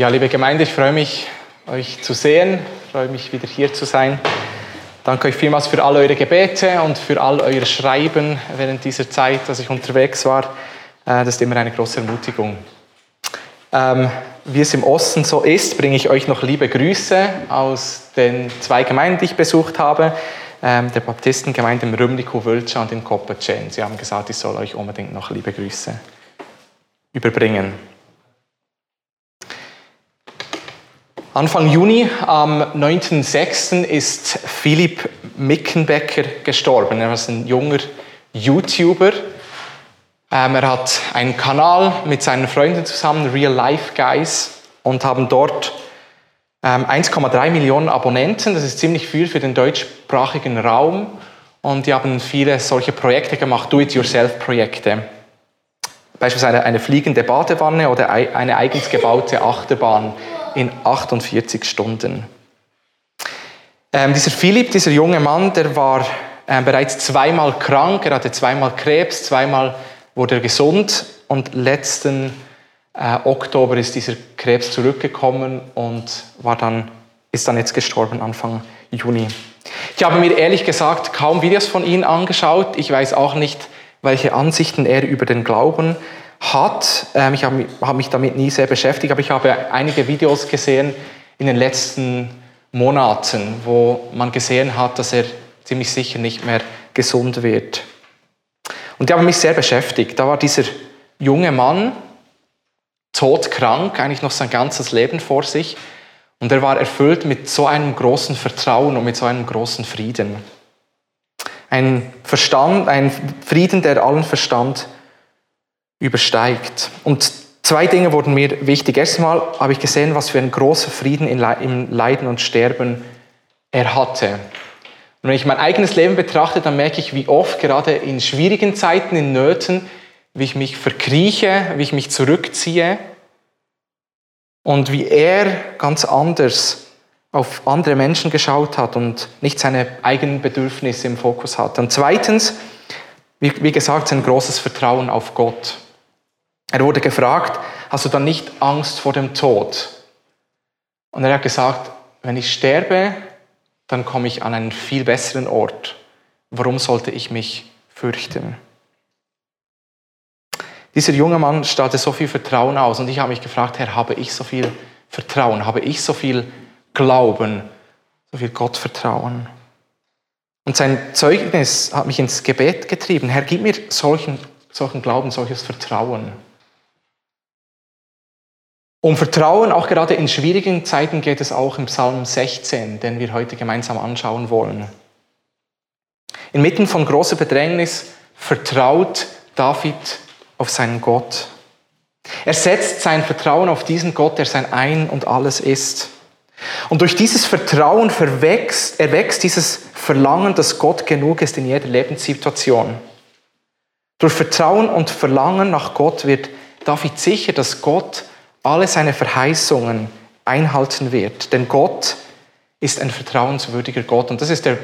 Ja, liebe Gemeinde, ich freue mich, euch zu sehen. Ich freue mich, wieder hier zu sein. Danke euch vielmals für all eure Gebete und für all euer Schreiben während dieser Zeit, dass ich unterwegs war. Äh, das ist immer eine große Ermutigung. Ähm, wie es im Osten so ist, bringe ich euch noch liebe Grüße aus den zwei Gemeinden, die ich besucht habe. Ähm, der Baptistengemeinde im Rümniku Wölscha und in Koppertschen. Sie haben gesagt, ich soll euch unbedingt noch liebe Grüße überbringen. Anfang Juni, am 9.6. ist Philipp Mickenbecker gestorben. Er ist ein junger YouTuber. Ähm, er hat einen Kanal mit seinen Freunden zusammen, Real Life Guys, und haben dort ähm, 1,3 Millionen Abonnenten. Das ist ziemlich viel für den deutschsprachigen Raum. Und die haben viele solche Projekte gemacht, Do-it-yourself-Projekte. Beispielsweise eine fliegende Badewanne oder eine eigens gebaute Achterbahn in 48 Stunden. Ähm, dieser Philipp, dieser junge Mann, der war äh, bereits zweimal krank, er hatte zweimal Krebs, zweimal wurde er gesund und letzten äh, Oktober ist dieser Krebs zurückgekommen und war dann, ist dann jetzt gestorben, Anfang Juni. Ich habe mir ehrlich gesagt kaum Videos von ihm angeschaut. Ich weiß auch nicht, welche Ansichten er über den Glauben hat. Ähm, ich habe mich damit nie sehr beschäftigt, aber ich habe einige Videos gesehen in den letzten Monaten, wo man gesehen hat, dass er ziemlich sicher nicht mehr gesund wird. Und die haben mich sehr beschäftigt. Da war dieser junge Mann, todkrank, eigentlich noch sein ganzes Leben vor sich. Und er war erfüllt mit so einem großen Vertrauen und mit so einem großen Frieden. Ein Verstand, ein Frieden, der allen Verstand übersteigt. Und zwei Dinge wurden mir wichtig. Erstmal habe ich gesehen, was für ein großer Frieden im Leiden und Sterben er hatte. Und wenn ich mein eigenes Leben betrachte, dann merke ich, wie oft gerade in schwierigen Zeiten, in Nöten, wie ich mich verkrieche, wie ich mich zurückziehe und wie er ganz anders auf andere Menschen geschaut hat und nicht seine eigenen Bedürfnisse im Fokus hat. Und zweitens, wie, gesagt, sein großes Vertrauen auf Gott. Er wurde gefragt, hast du dann nicht Angst vor dem Tod? Und er hat gesagt, wenn ich sterbe, dann komme ich an einen viel besseren Ort. Warum sollte ich mich fürchten? Dieser junge Mann strahlte so viel Vertrauen aus und ich habe mich gefragt, Herr, habe ich so viel Vertrauen, habe ich so viel Glauben, so viel Gottvertrauen? Und sein Zeugnis hat mich ins Gebet getrieben. Herr, gib mir solchen, solchen Glauben, solches Vertrauen. Um Vertrauen, auch gerade in schwierigen Zeiten, geht es auch im Psalm 16, den wir heute gemeinsam anschauen wollen. Inmitten von großer Bedrängnis vertraut David auf seinen Gott. Er setzt sein Vertrauen auf diesen Gott, der sein Ein und alles ist. Und durch dieses Vertrauen verwächst, erwächst dieses Verlangen, dass Gott genug ist in jeder Lebenssituation. Durch Vertrauen und Verlangen nach Gott wird David sicher, dass Gott alle seine Verheißungen einhalten wird. Denn Gott ist ein vertrauenswürdiger Gott. Und das ist der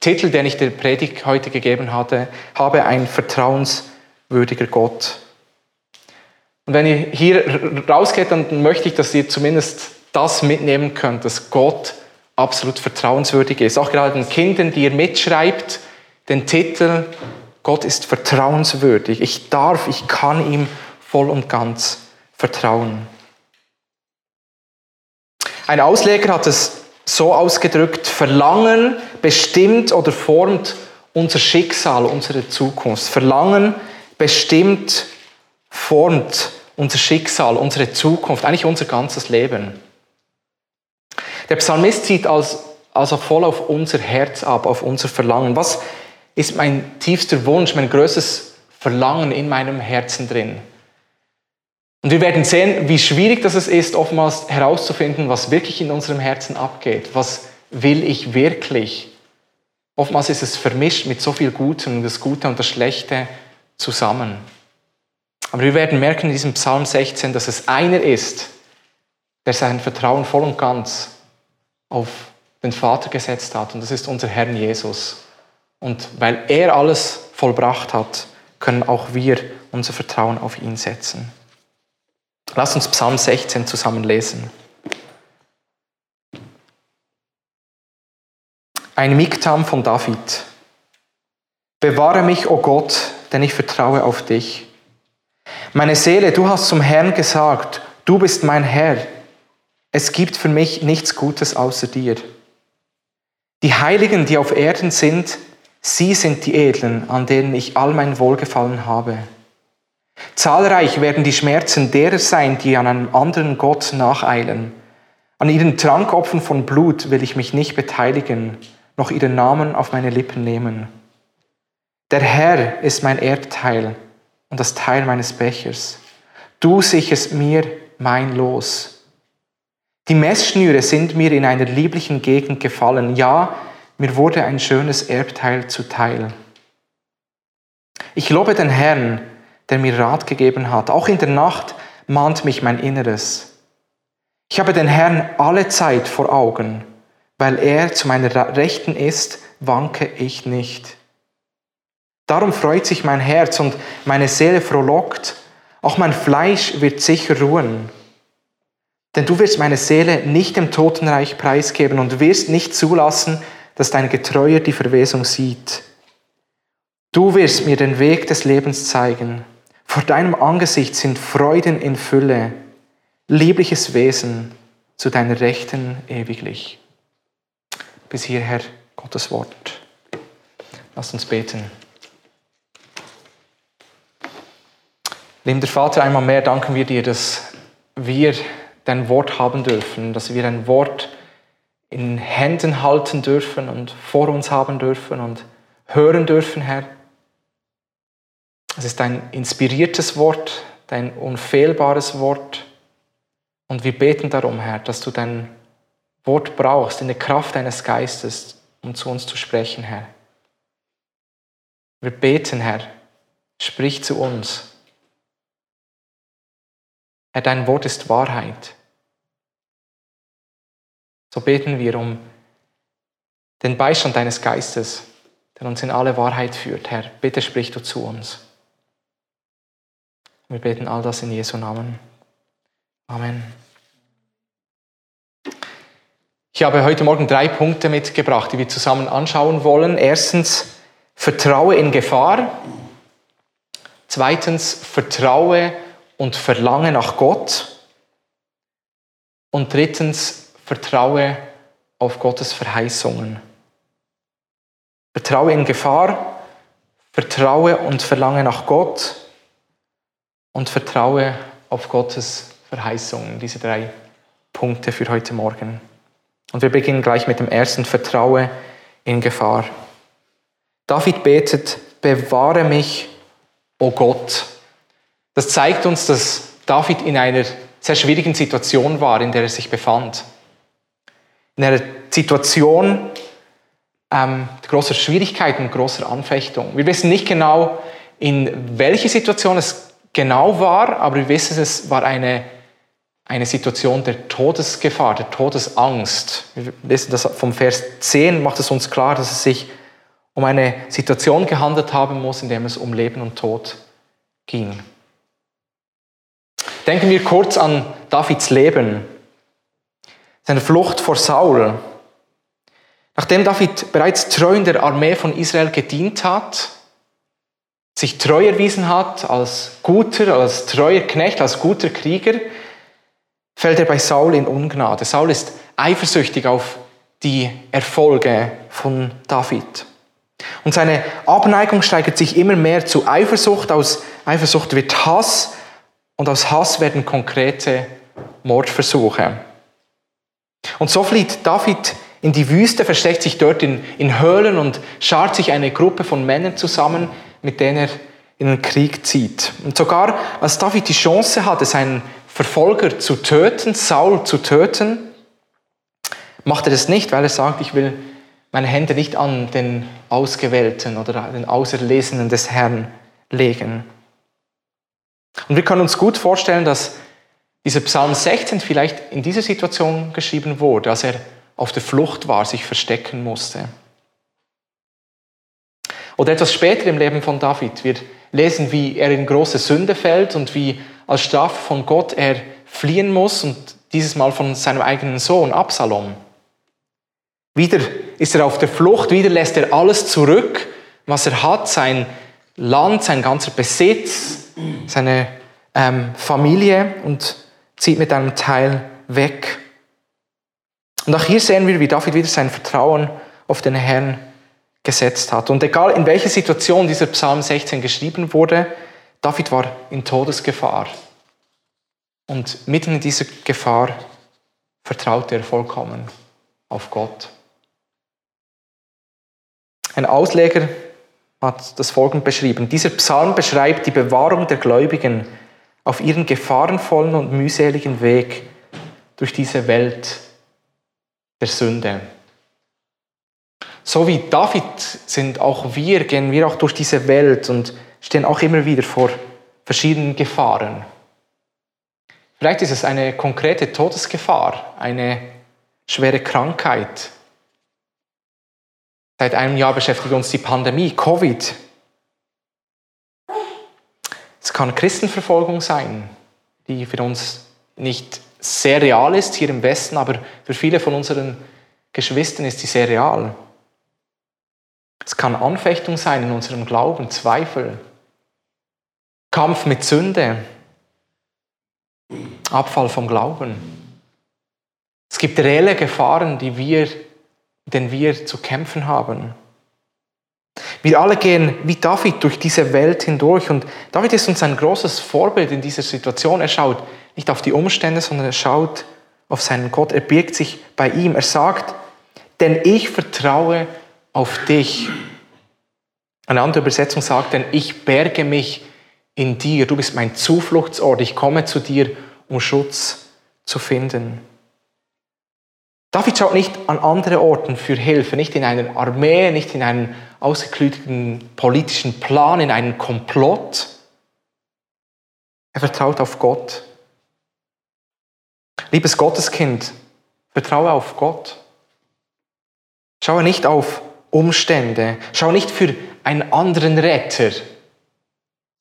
Titel, den ich der Predigt heute gegeben hatte, habe ein vertrauenswürdiger Gott. Und wenn ihr hier rausgeht, dann möchte ich, dass ihr zumindest das mitnehmen könnt, dass Gott absolut vertrauenswürdig ist. Auch gerade den Kindern, die ihr mitschreibt, den Titel, Gott ist vertrauenswürdig. Ich darf, ich kann ihm voll und ganz vertrauen. Ein Ausleger hat es so ausgedrückt, Verlangen bestimmt oder formt unser Schicksal, unsere Zukunft. Verlangen bestimmt, formt unser Schicksal, unsere Zukunft, eigentlich unser ganzes Leben. Der Psalmist zieht also voll auf unser Herz ab, auf unser Verlangen. Was ist mein tiefster Wunsch, mein größtes Verlangen in meinem Herzen drin? Und wir werden sehen, wie schwierig das ist, oftmals herauszufinden, was wirklich in unserem Herzen abgeht. Was will ich wirklich? Oftmals ist es vermischt mit so viel Gutem und das Gute und das Schlechte zusammen. Aber wir werden merken in diesem Psalm 16, dass es einer ist, der sein Vertrauen voll und ganz auf den Vater gesetzt hat. Und das ist unser Herr Jesus. Und weil er alles vollbracht hat, können auch wir unser Vertrauen auf ihn setzen. Lass uns Psalm 16 zusammen lesen. Ein Miktam von David. Bewahre mich, o oh Gott, denn ich vertraue auf dich. Meine Seele, du hast zum Herrn gesagt, du bist mein Herr. Es gibt für mich nichts Gutes außer dir. Die Heiligen, die auf Erden sind, sie sind die Edlen, an denen ich all mein Wohlgefallen habe. Zahlreich werden die Schmerzen derer sein, die an einem anderen Gott nacheilen. An ihren Trankopfen von Blut will ich mich nicht beteiligen, noch ihren Namen auf meine Lippen nehmen. Der Herr ist mein Erbteil und das Teil meines Bechers. Du sicherst mir mein Los. Die Messschnüre sind mir in einer lieblichen Gegend gefallen. Ja, mir wurde ein schönes Erbteil zuteil. Ich lobe den Herrn, der mir Rat gegeben hat. Auch in der Nacht mahnt mich mein Inneres. Ich habe den Herrn alle Zeit vor Augen. Weil er zu meiner Rechten ist, wanke ich nicht. Darum freut sich mein Herz und meine Seele frohlockt. Auch mein Fleisch wird sicher ruhen. Denn du wirst meine Seele nicht dem Totenreich preisgeben und wirst nicht zulassen, dass dein Getreuer die Verwesung sieht. Du wirst mir den Weg des Lebens zeigen. Vor deinem Angesicht sind Freuden in Fülle, liebliches Wesen zu deiner Rechten ewiglich. Bis hierher Gottes Wort. Lass uns beten. Liebender Vater, einmal mehr danken wir dir, dass wir dein Wort haben dürfen, dass wir ein Wort in Händen halten dürfen und vor uns haben dürfen und hören dürfen, Herr. Es ist dein inspiriertes Wort, dein unfehlbares Wort. Und wir beten darum, Herr, dass du dein Wort brauchst, in der Kraft deines Geistes, um zu uns zu sprechen, Herr. Wir beten, Herr, sprich zu uns. Herr, dein Wort ist Wahrheit. So beten wir um den Beistand deines Geistes, der uns in alle Wahrheit führt. Herr, bitte sprich du zu uns. Wir beten all das in Jesu Namen. Amen. Ich habe heute Morgen drei Punkte mitgebracht, die wir zusammen anschauen wollen. Erstens, vertraue in Gefahr. Zweitens, vertraue und verlange nach Gott. Und drittens, vertraue auf Gottes Verheißungen. Vertraue in Gefahr, vertraue und verlange nach Gott und vertraue auf Gottes Verheißungen. Diese drei Punkte für heute Morgen. Und wir beginnen gleich mit dem ersten, vertraue in Gefahr. David betet, bewahre mich, o oh Gott, das zeigt uns, dass David in einer sehr schwierigen Situation war, in der er sich befand. In einer Situation ähm, großer Schwierigkeiten, großer Anfechtung. Wir wissen nicht genau, in welche Situation es genau war, aber wir wissen, es war eine, eine Situation der Todesgefahr, der Todesangst. Wir wissen das vom Vers 10, macht es uns klar, dass es sich um eine Situation gehandelt haben muss, in der es um Leben und Tod ging. Denken wir kurz an Davids Leben, seine Flucht vor Saul. Nachdem David bereits treu in der Armee von Israel gedient hat, sich treu erwiesen hat als guter, als treuer Knecht, als guter Krieger, fällt er bei Saul in Ungnade. Saul ist eifersüchtig auf die Erfolge von David. Und seine Abneigung steigert sich immer mehr zu Eifersucht. Aus Eifersucht wird Hass und aus Hass werden konkrete Mordversuche. Und so flieht David in die Wüste, versteckt sich dort in, in Höhlen und schart sich eine Gruppe von Männern zusammen, mit denen er in den Krieg zieht. Und sogar als David die Chance hatte, seinen Verfolger zu töten, Saul zu töten, macht er das nicht, weil er sagt, ich will meine Hände nicht an den Ausgewählten oder den Auserlesenen des Herrn legen. Und wir können uns gut vorstellen, dass dieser Psalm 16 vielleicht in dieser Situation geschrieben wurde, als er auf der Flucht war, sich verstecken musste. Oder etwas später im Leben von David. Wir lesen, wie er in große Sünde fällt und wie als Strafe von Gott er fliehen muss und dieses Mal von seinem eigenen Sohn Absalom. Wieder ist er auf der Flucht, wieder lässt er alles zurück, was er hat, sein Land, sein ganzer Besitz, seine ähm, Familie und zieht mit einem Teil weg. Und auch hier sehen wir, wie David wieder sein Vertrauen auf den Herrn gesetzt hat. Und egal in welcher Situation dieser Psalm 16 geschrieben wurde, David war in Todesgefahr. Und mitten in dieser Gefahr vertraute er vollkommen auf Gott. Ein Ausleger hat das folgend beschrieben. Dieser Psalm beschreibt die Bewahrung der Gläubigen auf ihren gefahrenvollen und mühseligen Weg durch diese Welt der Sünde. So wie David sind auch wir, gehen wir auch durch diese Welt und stehen auch immer wieder vor verschiedenen Gefahren. Vielleicht ist es eine konkrete Todesgefahr, eine schwere Krankheit. Seit einem Jahr beschäftigt uns die Pandemie, Covid. Es kann Christenverfolgung sein, die für uns nicht sehr real ist hier im Westen, aber für viele von unseren Geschwistern ist sie sehr real. Es kann Anfechtung sein in unserem Glauben, Zweifel, Kampf mit Sünde, Abfall vom Glauben. Es gibt reelle Gefahren, die wir, denen wir zu kämpfen haben. Wir alle gehen wie David durch diese Welt hindurch und David ist uns ein großes Vorbild in dieser Situation. Er schaut nicht auf die Umstände, sondern er schaut auf seinen Gott. Er birgt sich bei ihm. Er sagt, denn ich vertraue auf dich. Eine andere Übersetzung sagt, denn ich berge mich in dir. Du bist mein Zufluchtsort. Ich komme zu dir, um Schutz zu finden. David schaut nicht an andere Orten für Hilfe, nicht in eine Armee, nicht in einen ausgeklügelten politischen Plan, in einen Komplott. Er vertraut auf Gott. Liebes Gotteskind, vertraue auf Gott. Schaue nicht auf Umstände. Schau nicht für einen anderen Retter,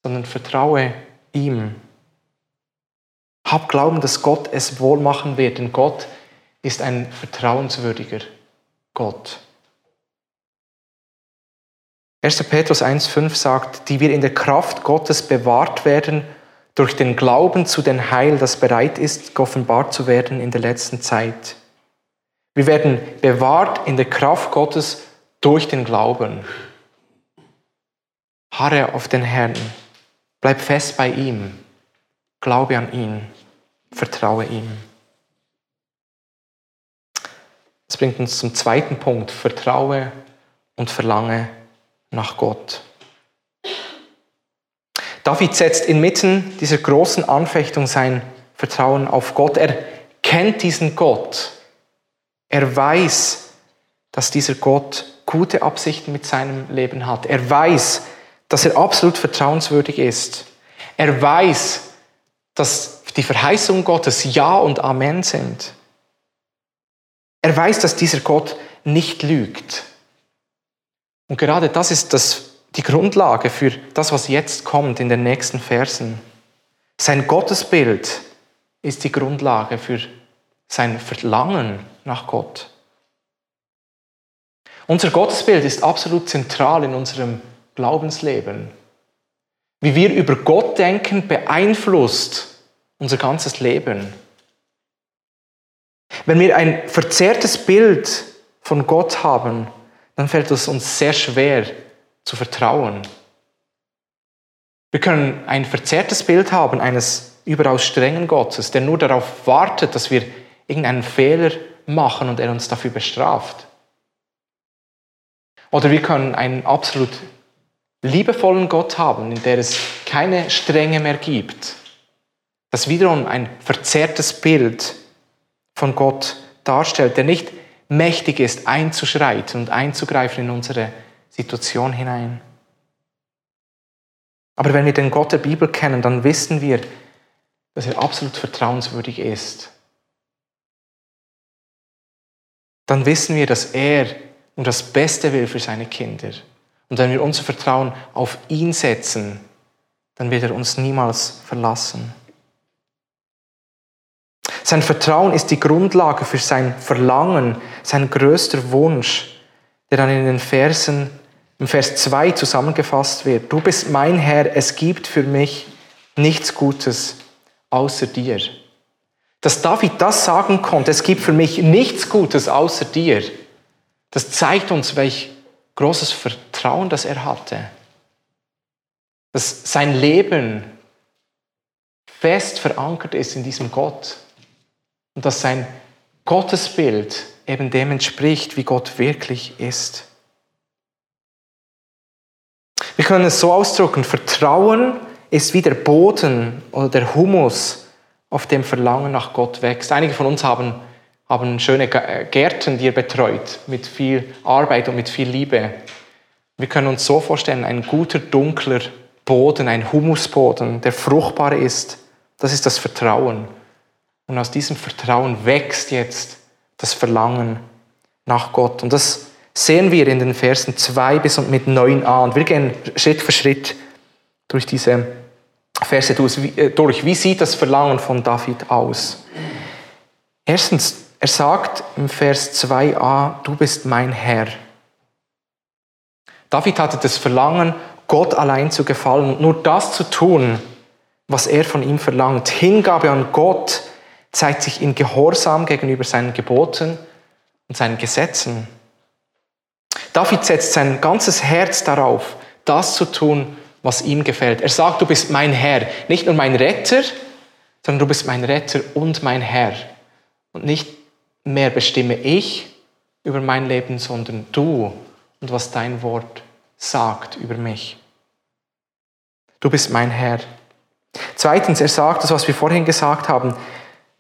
sondern vertraue ihm. Hab Glauben, dass Gott es wohl machen wird, denn Gott ist ein vertrauenswürdiger Gott. 1. Petrus 1.5 sagt, die wir in der Kraft Gottes bewahrt werden durch den Glauben zu dem Heil, das bereit ist, geoffenbart zu werden in der letzten Zeit. Wir werden bewahrt in der Kraft Gottes durch den Glauben. Harre auf den Herrn. Bleib fest bei ihm. Glaube an ihn. Vertraue ihm. Das bringt uns zum zweiten Punkt. Vertraue und verlange nach Gott. David setzt inmitten dieser großen Anfechtung sein Vertrauen auf Gott. Er kennt diesen Gott. Er weiß, dass dieser Gott gute Absichten mit seinem Leben hat. Er weiß, dass er absolut vertrauenswürdig ist. Er weiß, dass die Verheißungen Gottes Ja und Amen sind. Er weiß, dass dieser Gott nicht lügt. Und gerade das ist das, die Grundlage für das, was jetzt kommt in den nächsten Versen. Sein Gottesbild ist die Grundlage für sein Verlangen nach Gott. Unser Gottesbild ist absolut zentral in unserem Glaubensleben. Wie wir über Gott denken, beeinflusst unser ganzes Leben. Wenn wir ein verzerrtes Bild von Gott haben, dann fällt es uns sehr schwer zu vertrauen. Wir können ein verzerrtes Bild haben eines überaus strengen Gottes, der nur darauf wartet, dass wir irgendeinen Fehler machen und er uns dafür bestraft. Oder wir können einen absolut liebevollen Gott haben, in der es keine Strenge mehr gibt. Das wiederum ein verzerrtes Bild von Gott darstellt, der nicht mächtig ist, einzuschreiten und einzugreifen in unsere Situation hinein. Aber wenn wir den Gott der Bibel kennen, dann wissen wir, dass er absolut vertrauenswürdig ist. Dann wissen wir, dass er und das Beste will für seine Kinder. Und wenn wir unser Vertrauen auf ihn setzen, dann wird er uns niemals verlassen. Sein Vertrauen ist die Grundlage für sein Verlangen, sein größter Wunsch, der dann in den Versen, im Vers 2 zusammengefasst wird. Du bist mein Herr, es gibt für mich nichts Gutes außer dir. Dass David das sagen konnte, es gibt für mich nichts Gutes außer dir, das zeigt uns, welch großes Vertrauen das er hatte. Dass sein Leben fest verankert ist in diesem Gott und dass sein Gottesbild eben dem entspricht, wie Gott wirklich ist. Wir können es so ausdrücken, Vertrauen ist wie der Boden oder der Humus, auf dem Verlangen nach Gott wächst. Einige von uns haben, haben schöne Gärten, die ihr betreut, mit viel Arbeit und mit viel Liebe. Wir können uns so vorstellen, ein guter, dunkler Boden, ein Humusboden, der fruchtbar ist, das ist das Vertrauen. Und aus diesem Vertrauen wächst jetzt das Verlangen nach Gott. Und das sehen wir in den Versen 2 bis und mit 9a. Und wir gehen Schritt für Schritt durch diese Verse äh, durch. Wie sieht das Verlangen von David aus? Erstens, er sagt im Vers 2a, du bist mein Herr. David hatte das Verlangen, Gott allein zu gefallen und nur das zu tun, was er von ihm verlangt. Hingabe an Gott zeigt sich in Gehorsam gegenüber seinen Geboten und seinen Gesetzen. David setzt sein ganzes Herz darauf, das zu tun, was ihm gefällt. Er sagt, du bist mein Herr, nicht nur mein Retter, sondern du bist mein Retter und mein Herr. Und nicht mehr bestimme ich über mein Leben, sondern du und was dein Wort sagt über mich. Du bist mein Herr. Zweitens, er sagt das, was wir vorhin gesagt haben,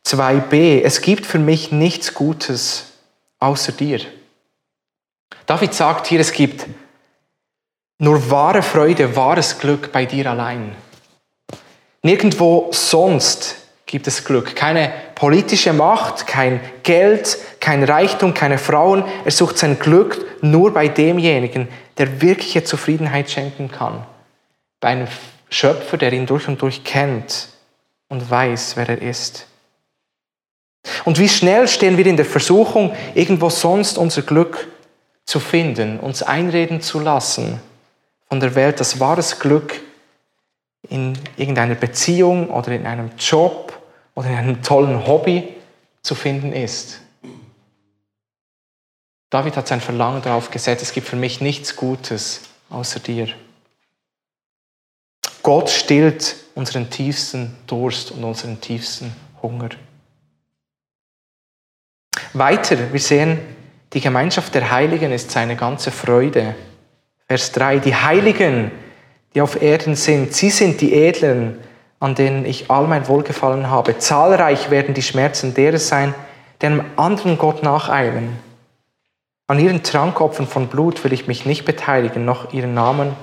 2b, es gibt für mich nichts Gutes außer dir. David sagt hier, es gibt nur wahre Freude, wahres Glück bei dir allein. Nirgendwo sonst gibt es Glück. Keine politische Macht, kein Geld, kein Reichtum, keine Frauen. Er sucht sein Glück nur bei demjenigen, der wirkliche Zufriedenheit schenken kann. Bei einem Schöpfer, der ihn durch und durch kennt und weiß, wer er ist. Und wie schnell stehen wir in der Versuchung, irgendwo sonst unser Glück zu finden, uns einreden zu lassen von der Welt, dass wahres Glück in irgendeiner Beziehung oder in einem Job oder in einem tollen Hobby zu finden ist. David hat sein Verlangen darauf gesetzt, es gibt für mich nichts Gutes außer dir. Gott stillt unseren tiefsten Durst und unseren tiefsten Hunger. Weiter, wir sehen, die Gemeinschaft der Heiligen ist seine ganze Freude. Vers 3, die Heiligen, die auf Erden sind, sie sind die Edlen, an denen ich all mein Wohlgefallen habe. Zahlreich werden die Schmerzen derer sein, die einem anderen Gott nacheilen. An ihren Trankopfern von Blut will ich mich nicht beteiligen, noch ihren Namen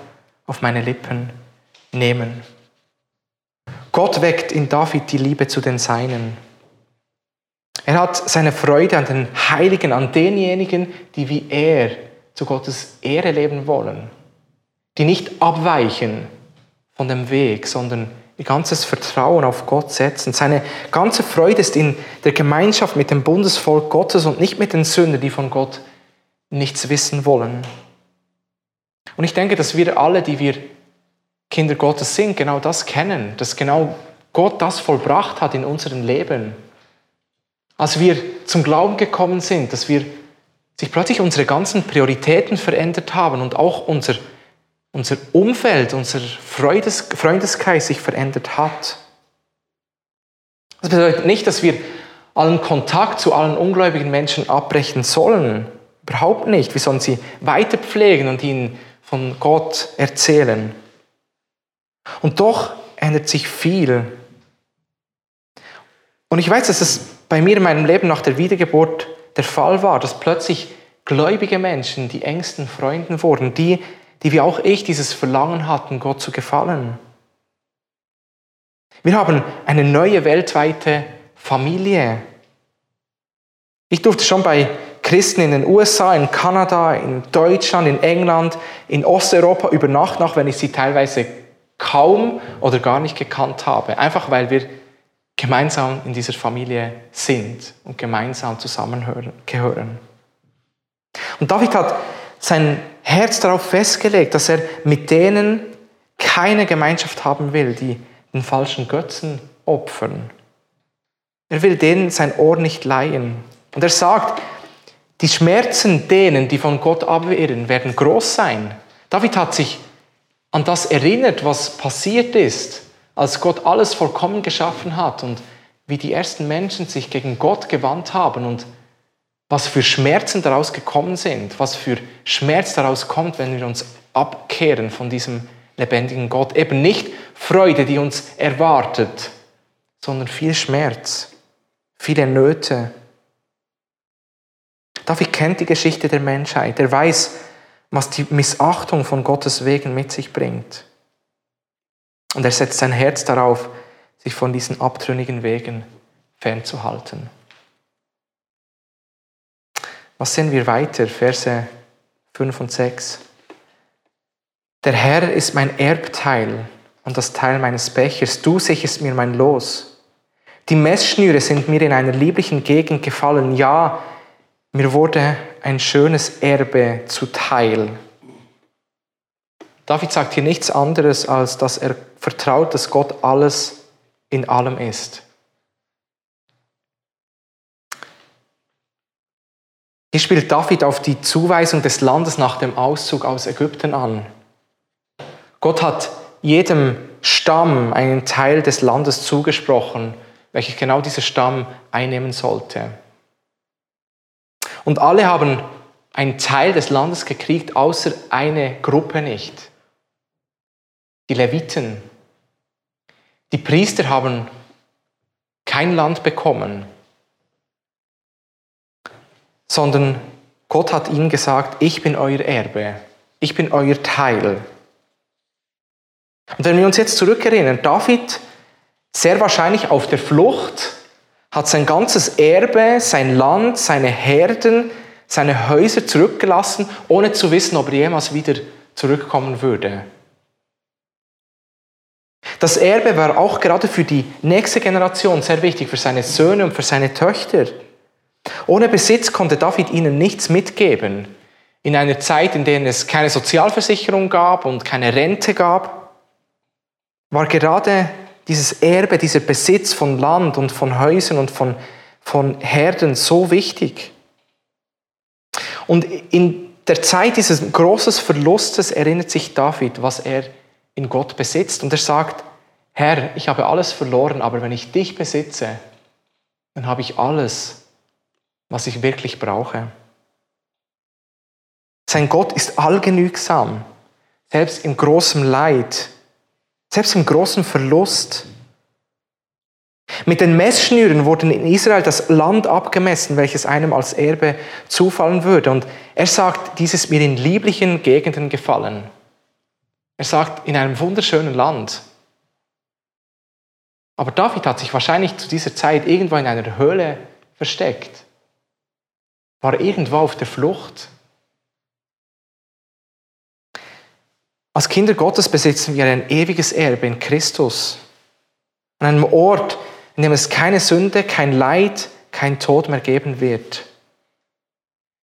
auf meine Lippen nehmen. Gott weckt in David die Liebe zu den Seinen. Er hat seine Freude an den Heiligen, an denjenigen, die wie er zu Gottes Ehre leben wollen, die nicht abweichen von dem Weg, sondern ihr ganzes Vertrauen auf Gott setzen. Seine ganze Freude ist in der Gemeinschaft mit dem Bundesvolk Gottes und nicht mit den Sündern, die von Gott nichts wissen wollen. Und ich denke, dass wir alle, die wir Kinder Gottes sind, genau das kennen, dass genau Gott das vollbracht hat in unserem Leben. Als wir zum Glauben gekommen sind, dass wir sich plötzlich unsere ganzen Prioritäten verändert haben und auch unser, unser Umfeld, unser Freundes, Freundeskreis sich verändert hat. Das bedeutet nicht, dass wir allen Kontakt zu allen ungläubigen Menschen abbrechen sollen. Überhaupt nicht. Wir sollen sie weiter pflegen und ihnen von Gott erzählen. Und doch ändert sich viel. Und ich weiß, dass es bei mir in meinem Leben nach der Wiedergeburt der Fall war, dass plötzlich gläubige Menschen die engsten Freunden wurden, die, die wie auch ich dieses Verlangen hatten, Gott zu gefallen. Wir haben eine neue weltweite Familie. Ich durfte schon bei Christen in den USA, in Kanada, in Deutschland, in England, in Osteuropa übernachten, auch wenn ich sie teilweise kaum oder gar nicht gekannt habe. Einfach weil wir gemeinsam in dieser Familie sind und gemeinsam zusammengehören. Und David hat sein Herz darauf festgelegt, dass er mit denen keine Gemeinschaft haben will, die den falschen Götzen opfern. Er will denen sein Ohr nicht leihen. Und er sagt, die Schmerzen denen, die von Gott abwehren, werden groß sein. David hat sich an das erinnert, was passiert ist, als Gott alles vollkommen geschaffen hat und wie die ersten Menschen sich gegen Gott gewandt haben und was für Schmerzen daraus gekommen sind, was für Schmerz daraus kommt, wenn wir uns abkehren von diesem lebendigen Gott. Eben nicht Freude, die uns erwartet, sondern viel Schmerz, viele Nöte. David kennt die Geschichte der Menschheit. Er weiß, was die Missachtung von Gottes Wegen mit sich bringt. Und er setzt sein Herz darauf, sich von diesen abtrünnigen Wegen fernzuhalten. Was sehen wir weiter? Verse 5 und 6. Der Herr ist mein Erbteil und das Teil meines Bechers. Du sicherst mir mein Los. Die Messschnüre sind mir in einer lieblichen Gegend gefallen. Ja, mir wurde ein schönes Erbe zuteil. David sagt hier nichts anderes, als dass er vertraut, dass Gott alles in allem ist. Hier spielt David auf die Zuweisung des Landes nach dem Auszug aus Ägypten an. Gott hat jedem Stamm einen Teil des Landes zugesprochen, welches genau dieser Stamm einnehmen sollte. Und alle haben einen Teil des Landes gekriegt, außer eine Gruppe nicht. Die Leviten. Die Priester haben kein Land bekommen, sondern Gott hat ihnen gesagt, ich bin euer Erbe, ich bin euer Teil. Und wenn wir uns jetzt zurückerinnern, David, sehr wahrscheinlich auf der Flucht, hat sein ganzes Erbe, sein Land, seine Herden, seine Häuser zurückgelassen, ohne zu wissen, ob er jemals wieder zurückkommen würde. Das Erbe war auch gerade für die nächste Generation sehr wichtig, für seine Söhne und für seine Töchter. Ohne Besitz konnte David ihnen nichts mitgeben. In einer Zeit, in der es keine Sozialversicherung gab und keine Rente gab, war gerade dieses Erbe, dieser Besitz von Land und von Häusern und von, von Herden so wichtig. Und in der Zeit dieses großen Verlustes erinnert sich David, was er in Gott besitzt. Und er sagt, Herr, ich habe alles verloren, aber wenn ich dich besitze, dann habe ich alles, was ich wirklich brauche. Sein Gott ist allgenügsam, selbst im großen Leid selbst im großen Verlust. Mit den Messschnüren wurden in Israel das Land abgemessen, welches einem als Erbe zufallen würde. Und er sagt, dieses mir in lieblichen Gegenden gefallen. Er sagt, in einem wunderschönen Land. Aber David hat sich wahrscheinlich zu dieser Zeit irgendwo in einer Höhle versteckt. War irgendwo auf der Flucht. Als Kinder Gottes besitzen wir ein ewiges Erbe in Christus. An einem Ort, in dem es keine Sünde, kein Leid, kein Tod mehr geben wird.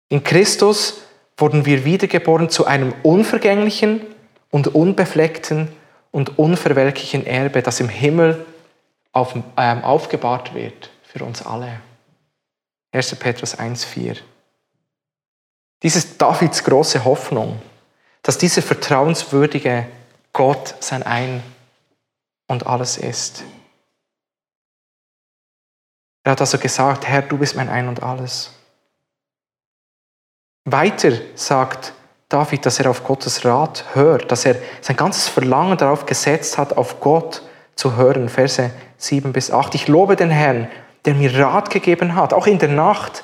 In Christus wurden wir wiedergeboren zu einem unvergänglichen und unbefleckten und unverwelklichen Erbe, das im Himmel auf, ähm, aufgebahrt wird für uns alle. 1. Petrus 1,4. Dies ist Davids große Hoffnung dass dieser vertrauenswürdige Gott sein Ein und alles ist. Er hat also gesagt, Herr, du bist mein Ein und alles. Weiter sagt David, dass er auf Gottes Rat hört, dass er sein ganzes Verlangen darauf gesetzt hat, auf Gott zu hören. Verse 7 bis 8. Ich lobe den Herrn, der mir Rat gegeben hat. Auch in der Nacht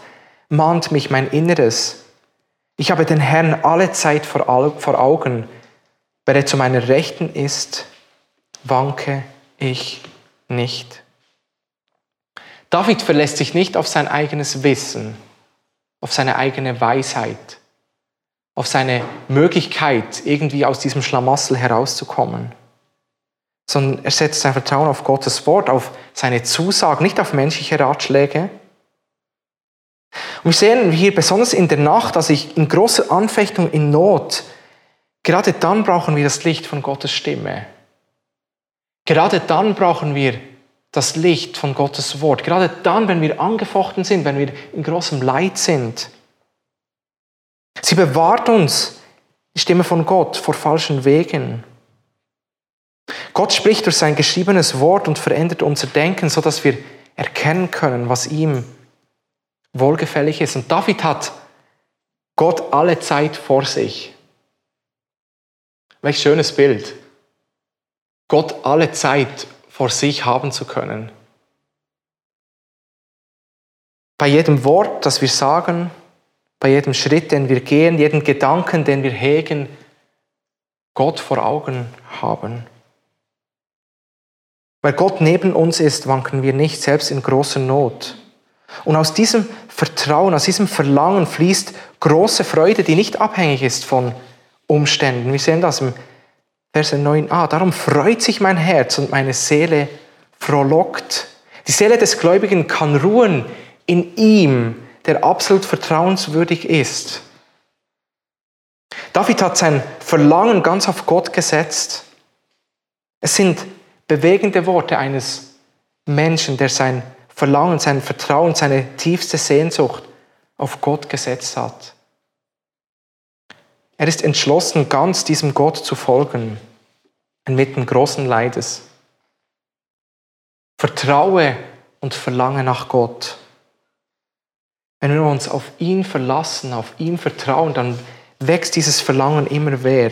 mahnt mich mein Inneres. Ich habe den Herrn alle Zeit vor Augen. Wer er zu meiner Rechten ist, wanke ich nicht. David verlässt sich nicht auf sein eigenes Wissen, auf seine eigene Weisheit, auf seine Möglichkeit, irgendwie aus diesem Schlamassel herauszukommen, sondern er setzt sein Vertrauen auf Gottes Wort, auf seine Zusagen, nicht auf menschliche Ratschläge. Und wir sehen hier besonders in der Nacht, als ich in großer Anfechtung, in Not, gerade dann brauchen wir das Licht von Gottes Stimme. Gerade dann brauchen wir das Licht von Gottes Wort. Gerade dann, wenn wir angefochten sind, wenn wir in großem Leid sind. Sie bewahrt uns, die Stimme von Gott, vor falschen Wegen. Gott spricht durch sein geschriebenes Wort und verändert unser Denken, sodass wir erkennen können, was ihm wohlgefällig ist. Und David hat Gott alle Zeit vor sich. Welch schönes Bild. Gott alle Zeit vor sich haben zu können. Bei jedem Wort, das wir sagen, bei jedem Schritt, den wir gehen, jeden Gedanken, den wir hegen, Gott vor Augen haben. Weil Gott neben uns ist, wanken wir nicht, selbst in großer Not. Und aus diesem Vertrauen, aus diesem Verlangen fließt große Freude, die nicht abhängig ist von Umständen. Wir sehen das im Verse 9a. Darum freut sich mein Herz und meine Seele frohlockt. Die Seele des Gläubigen kann ruhen in ihm, der absolut vertrauenswürdig ist. David hat sein Verlangen ganz auf Gott gesetzt. Es sind bewegende Worte eines Menschen, der sein Verlangen, sein Vertrauen, seine tiefste Sehnsucht auf Gott gesetzt hat. Er ist entschlossen, ganz diesem Gott zu folgen, inmitten großen Leides. Vertraue und verlange nach Gott. Wenn wir uns auf ihn verlassen, auf ihn vertrauen, dann wächst dieses Verlangen immer mehr.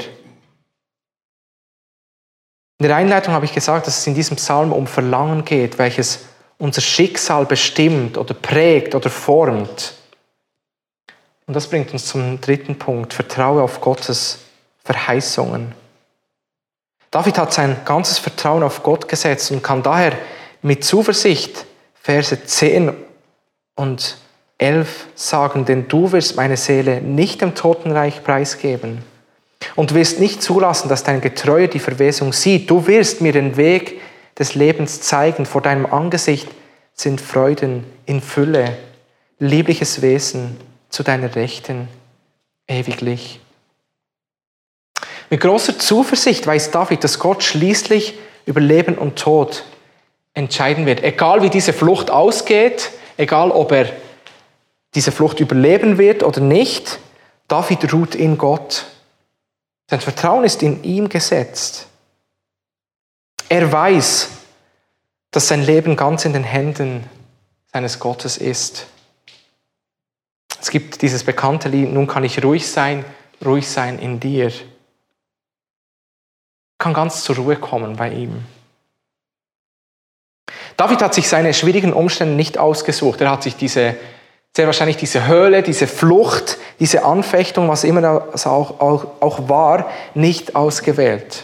In der Einleitung habe ich gesagt, dass es in diesem Psalm um Verlangen geht, welches unser Schicksal bestimmt oder prägt oder formt. Und das bringt uns zum dritten Punkt. Vertraue auf Gottes Verheißungen. David hat sein ganzes Vertrauen auf Gott gesetzt und kann daher mit Zuversicht Verse 10 und 11 sagen, denn du wirst meine Seele nicht dem Totenreich preisgeben und wirst nicht zulassen, dass dein Getreue die Verwesung sieht. Du wirst mir den Weg des Lebens zeigen. Vor deinem Angesicht sind Freuden in Fülle, liebliches Wesen zu deiner Rechten ewiglich. Mit großer Zuversicht weiß David, dass Gott schließlich über Leben und Tod entscheiden wird. Egal wie diese Flucht ausgeht, egal ob er diese Flucht überleben wird oder nicht, David ruht in Gott. Sein Vertrauen ist in ihm gesetzt. Er weiß, dass sein Leben ganz in den Händen seines Gottes ist. Es gibt dieses bekannte Lied, nun kann ich ruhig sein, ruhig sein in dir. Kann ganz zur Ruhe kommen bei ihm. David hat sich seine schwierigen Umstände nicht ausgesucht. Er hat sich diese, sehr wahrscheinlich diese Höhle, diese Flucht, diese Anfechtung, was immer das auch, auch, auch war, nicht ausgewählt.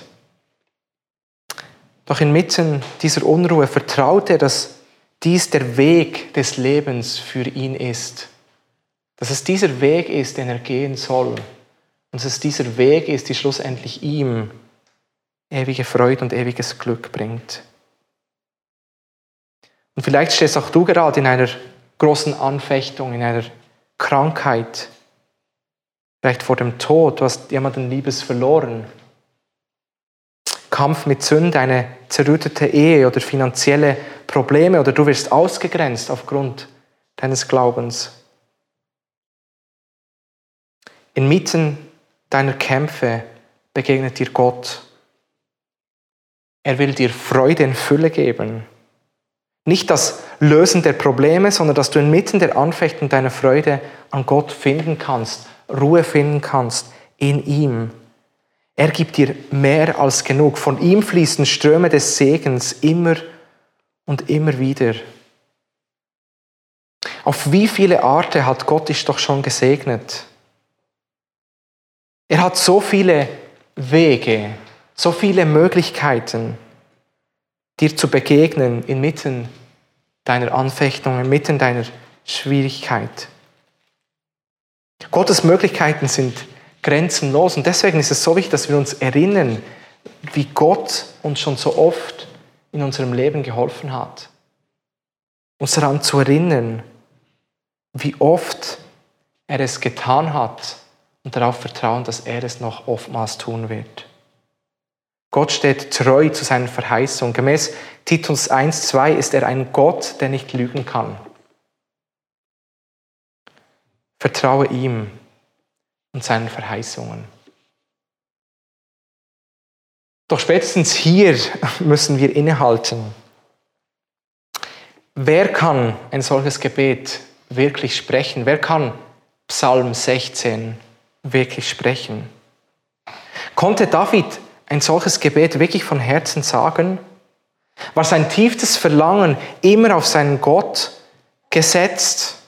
Doch inmitten dieser Unruhe vertraut er, dass dies der Weg des Lebens für ihn ist. Dass es dieser Weg ist, den er gehen soll. Und dass es dieser Weg ist, die schlussendlich ihm ewige Freude und ewiges Glück bringt. Und vielleicht stehst auch du gerade in einer großen Anfechtung, in einer Krankheit, vielleicht vor dem Tod, du hast jemanden Liebes verloren. Kampf mit Sünde, eine zerrüttete Ehe oder finanzielle Probleme oder du wirst ausgegrenzt aufgrund deines Glaubens. Inmitten deiner Kämpfe begegnet dir Gott. Er will dir Freude in Fülle geben. Nicht das Lösen der Probleme, sondern dass du inmitten der Anfechtung deiner Freude an Gott finden kannst, Ruhe finden kannst in ihm. Er gibt dir mehr als genug. Von ihm fließen Ströme des Segens immer und immer wieder. Auf wie viele Arten hat Gott dich doch schon gesegnet? Er hat so viele Wege, so viele Möglichkeiten dir zu begegnen inmitten deiner Anfechtung, inmitten deiner Schwierigkeit. Gottes Möglichkeiten sind grenzenlos und deswegen ist es so wichtig, dass wir uns erinnern, wie Gott uns schon so oft in unserem Leben geholfen hat. Uns daran zu erinnern, wie oft er es getan hat und darauf vertrauen, dass er es noch oftmals tun wird. Gott steht treu zu seinen Verheißungen. Gemäß Titus 1, 2 ist er ein Gott, der nicht lügen kann. Vertraue ihm und seinen Verheißungen. Doch spätestens hier müssen wir innehalten. Wer kann ein solches Gebet wirklich sprechen? Wer kann Psalm 16 wirklich sprechen? Konnte David ein solches Gebet wirklich von Herzen sagen? War sein tiefstes Verlangen immer auf seinen Gott gesetzt?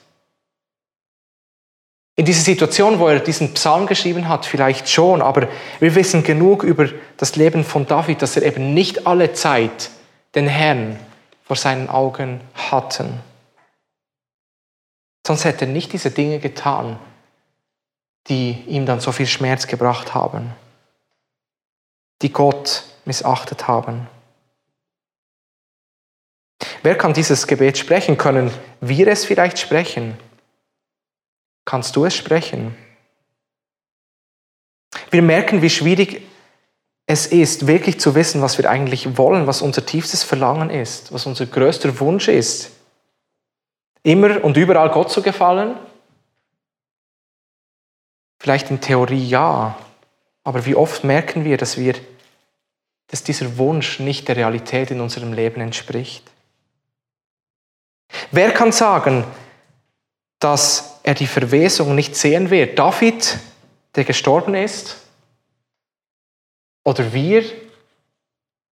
In dieser Situation, wo er diesen Psalm geschrieben hat, vielleicht schon, aber wir wissen genug über das Leben von David, dass er eben nicht alle Zeit den Herrn vor seinen Augen hatten. Sonst hätte er nicht diese Dinge getan, die ihm dann so viel Schmerz gebracht haben, die Gott missachtet haben. Wer kann dieses Gebet sprechen? Können wir es vielleicht sprechen? Kannst du es sprechen? Wir merken, wie schwierig es ist, wirklich zu wissen, was wir eigentlich wollen, was unser tiefstes Verlangen ist, was unser größter Wunsch ist. Immer und überall Gott zu gefallen? Vielleicht in Theorie ja, aber wie oft merken wir, dass wir, dass dieser Wunsch nicht der Realität in unserem Leben entspricht? Wer kann sagen, dass er die Verwesung nicht sehen wird. David, der gestorben ist, oder wir,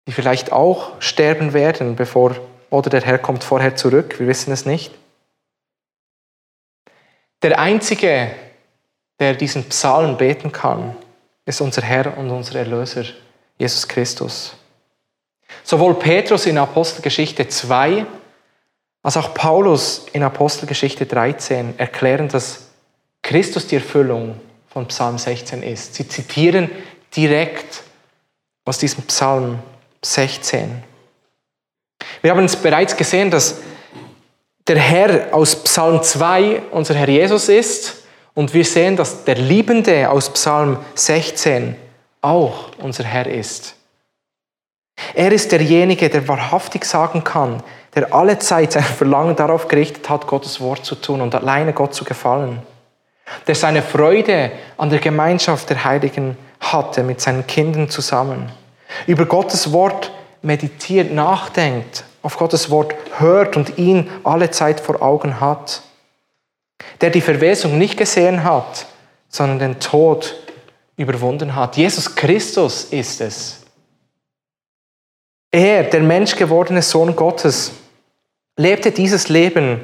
die vielleicht auch sterben werden, bevor, oder der Herr kommt vorher zurück, wir wissen es nicht. Der Einzige, der diesen Psalm beten kann, ist unser Herr und unser Erlöser, Jesus Christus. Sowohl Petrus in Apostelgeschichte 2 als auch Paulus in Apostelgeschichte 13 erklären, dass Christus die Erfüllung von Psalm 16 ist. Sie zitieren direkt aus diesem Psalm 16. Wir haben es bereits gesehen, dass der Herr aus Psalm 2 unser Herr Jesus ist und wir sehen, dass der Liebende aus Psalm 16 auch unser Herr ist. Er ist derjenige, der wahrhaftig sagen kann, der alle Zeit sein Verlangen darauf gerichtet hat, Gottes Wort zu tun und alleine Gott zu gefallen. Der seine Freude an der Gemeinschaft der Heiligen hatte mit seinen Kindern zusammen. Über Gottes Wort meditiert, nachdenkt, auf Gottes Wort hört und ihn alle Zeit vor Augen hat. Der die Verwesung nicht gesehen hat, sondern den Tod überwunden hat. Jesus Christus ist es. Er, der menschgewordene Sohn Gottes, lebte dieses Leben,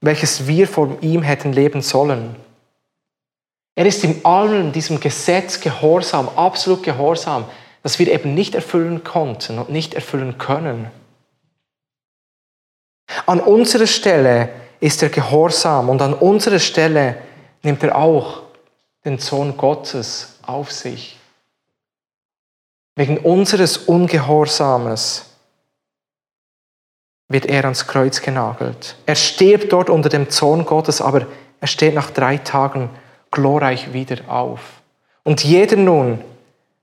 welches wir vor ihm hätten leben sollen. Er ist in allem diesem Gesetz gehorsam, absolut gehorsam, das wir eben nicht erfüllen konnten und nicht erfüllen können. An unserer Stelle ist er gehorsam und an unserer Stelle nimmt er auch den Sohn Gottes auf sich. Wegen unseres Ungehorsames wird er ans Kreuz genagelt. Er stirbt dort unter dem Zorn Gottes, aber er steht nach drei Tagen glorreich wieder auf. Und jeder nun,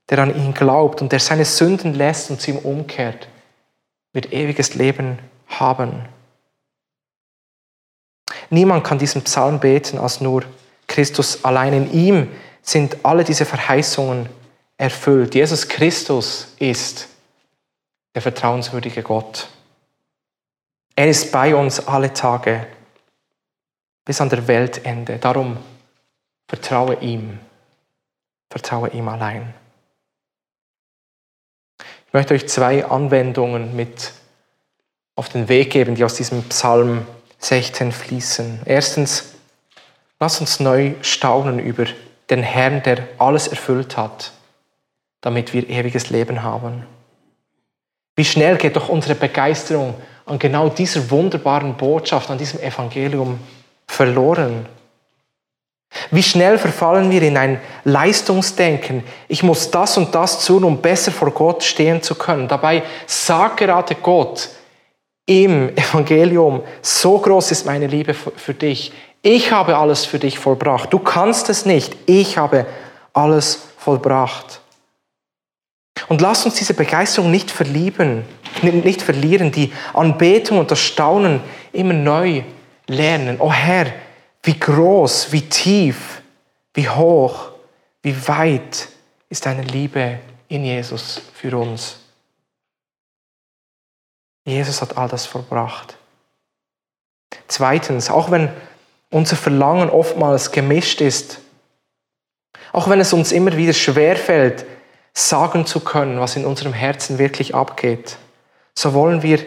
der an ihn glaubt und der seine Sünden lässt und zu ihm umkehrt, wird ewiges Leben haben. Niemand kann diesen Psalm beten als nur Christus allein. In ihm sind alle diese Verheißungen erfüllt. Jesus Christus ist der vertrauenswürdige Gott. Er ist bei uns alle Tage bis an der Weltende. Darum vertraue ihm. Vertraue ihm allein. Ich möchte euch zwei Anwendungen mit auf den Weg geben, die aus diesem Psalm 16 fließen. Erstens, lass uns neu staunen über den Herrn, der alles erfüllt hat, damit wir ewiges Leben haben. Wie schnell geht doch unsere Begeisterung an genau dieser wunderbaren Botschaft, an diesem Evangelium verloren. Wie schnell verfallen wir in ein Leistungsdenken. Ich muss das und das tun, um besser vor Gott stehen zu können. Dabei sagt gerade Gott im Evangelium, so groß ist meine Liebe für dich. Ich habe alles für dich vollbracht. Du kannst es nicht. Ich habe alles vollbracht. Und lass uns diese Begeisterung nicht verlieben, nicht verlieren, die Anbetung und das Staunen immer neu lernen. Oh Herr, wie groß, wie tief, wie hoch, wie weit ist deine Liebe in Jesus für uns. Jesus hat all das verbracht. Zweitens, auch wenn unser Verlangen oftmals gemischt ist, auch wenn es uns immer wieder schwerfällt, sagen zu können, was in unserem Herzen wirklich abgeht, so wollen wir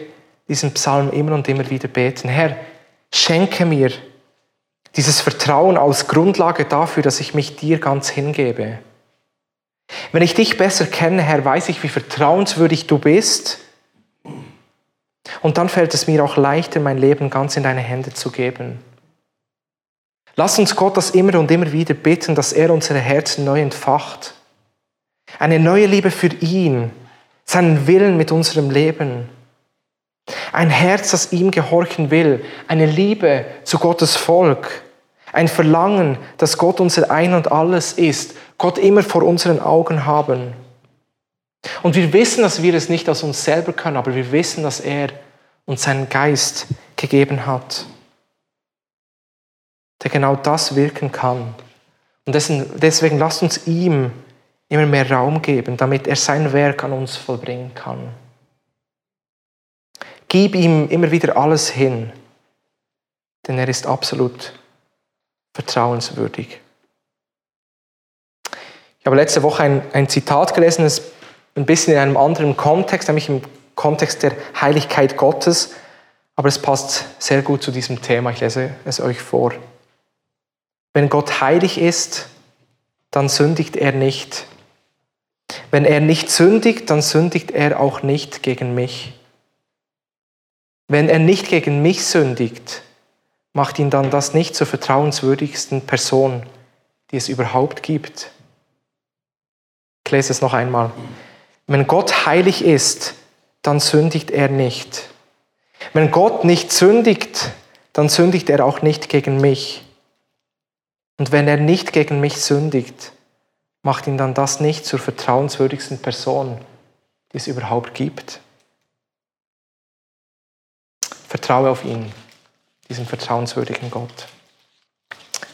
diesen Psalm immer und immer wieder beten. Herr, schenke mir dieses Vertrauen als Grundlage dafür, dass ich mich dir ganz hingebe. Wenn ich dich besser kenne, Herr, weiß ich, wie vertrauenswürdig du bist. Und dann fällt es mir auch leichter, mein Leben ganz in deine Hände zu geben. Lass uns Gott das immer und immer wieder bitten, dass er unsere Herzen neu entfacht. Eine neue Liebe für ihn, seinen Willen mit unserem Leben. Ein Herz, das ihm gehorchen will. Eine Liebe zu Gottes Volk. Ein Verlangen, dass Gott unser Ein und Alles ist. Gott immer vor unseren Augen haben. Und wir wissen, dass wir es nicht aus uns selber können, aber wir wissen, dass er uns seinen Geist gegeben hat, der genau das wirken kann. Und deswegen, lasst uns ihm immer mehr Raum geben, damit er sein Werk an uns vollbringen kann. Gib ihm immer wieder alles hin, denn er ist absolut vertrauenswürdig. Ich habe letzte Woche ein, ein Zitat gelesen, das ein bisschen in einem anderen Kontext, nämlich im Kontext der Heiligkeit Gottes, aber es passt sehr gut zu diesem Thema. Ich lese es euch vor. Wenn Gott heilig ist, dann sündigt er nicht. Wenn er nicht sündigt, dann sündigt er auch nicht gegen mich. Wenn er nicht gegen mich sündigt, macht ihn dann das nicht zur vertrauenswürdigsten Person, die es überhaupt gibt. Ich lese es noch einmal. Wenn Gott heilig ist, dann sündigt er nicht. Wenn Gott nicht sündigt, dann sündigt er auch nicht gegen mich. Und wenn er nicht gegen mich sündigt, macht ihn dann das nicht zur vertrauenswürdigsten Person, die es überhaupt gibt. Vertraue auf ihn, diesen vertrauenswürdigen Gott.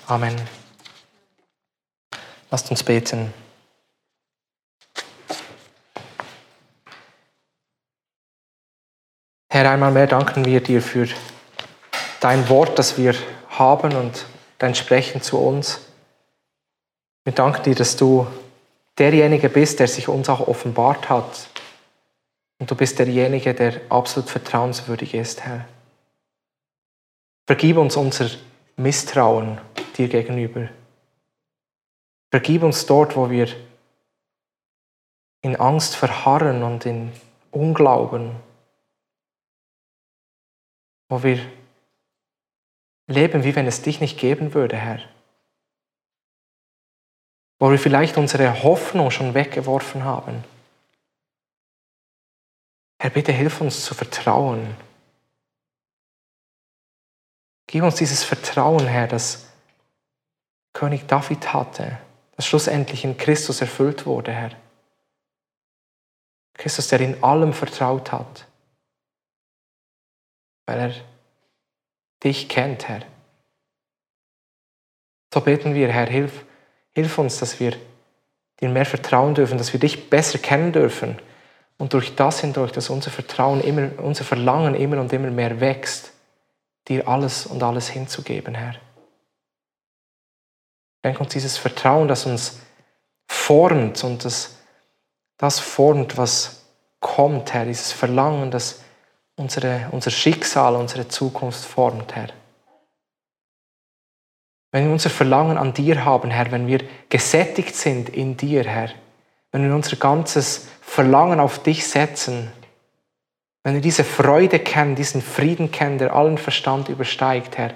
Amen. Lasst uns beten. Herr, einmal mehr danken wir dir für dein Wort, das wir haben und dein Sprechen zu uns. Wir danken dir, dass du derjenige bist, der sich uns auch offenbart hat und du bist derjenige, der absolut vertrauenswürdig ist, Herr. Vergib uns unser Misstrauen dir gegenüber. Vergib uns dort, wo wir in Angst verharren und in Unglauben, wo wir leben, wie wenn es dich nicht geben würde, Herr. Wo wir vielleicht unsere Hoffnung schon weggeworfen haben. Herr, bitte hilf uns zu vertrauen. Gib uns dieses Vertrauen, Herr, das König David hatte, das schlussendlich in Christus erfüllt wurde, Herr. Christus, der in allem vertraut hat, weil er dich kennt, Herr. So beten wir, Herr, hilf, hilf uns, dass wir dir mehr vertrauen dürfen, dass wir dich besser kennen dürfen und durch das hindurch, dass unser Vertrauen immer, unser Verlangen immer und immer mehr wächst, dir alles und alles hinzugeben, Herr. Denk uns dieses Vertrauen, das uns formt und das, das formt, was kommt, Herr, dieses Verlangen, das unsere, unser Schicksal, unsere Zukunft formt, Herr. Wenn wir unser Verlangen an dir haben, Herr, wenn wir gesättigt sind in dir, Herr, wenn wir unser ganzes Verlangen auf dich setzen, wenn wir diese Freude kennen, diesen Frieden kennen, der allen Verstand übersteigt, Herr,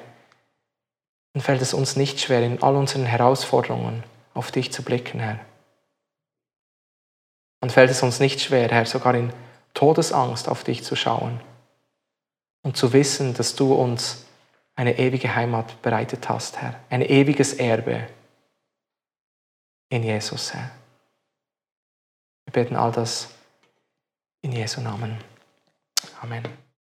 Dann fällt es uns nicht schwer, in all unseren Herausforderungen auf dich zu blicken, Herr. Dann fällt es uns nicht schwer, Herr, sogar in Todesangst auf dich zu schauen und zu wissen, dass du uns eine ewige Heimat bereitet hast, Herr. Ein ewiges Erbe in Jesus, Herr. Wir beten all das in Jesu Namen. Amen.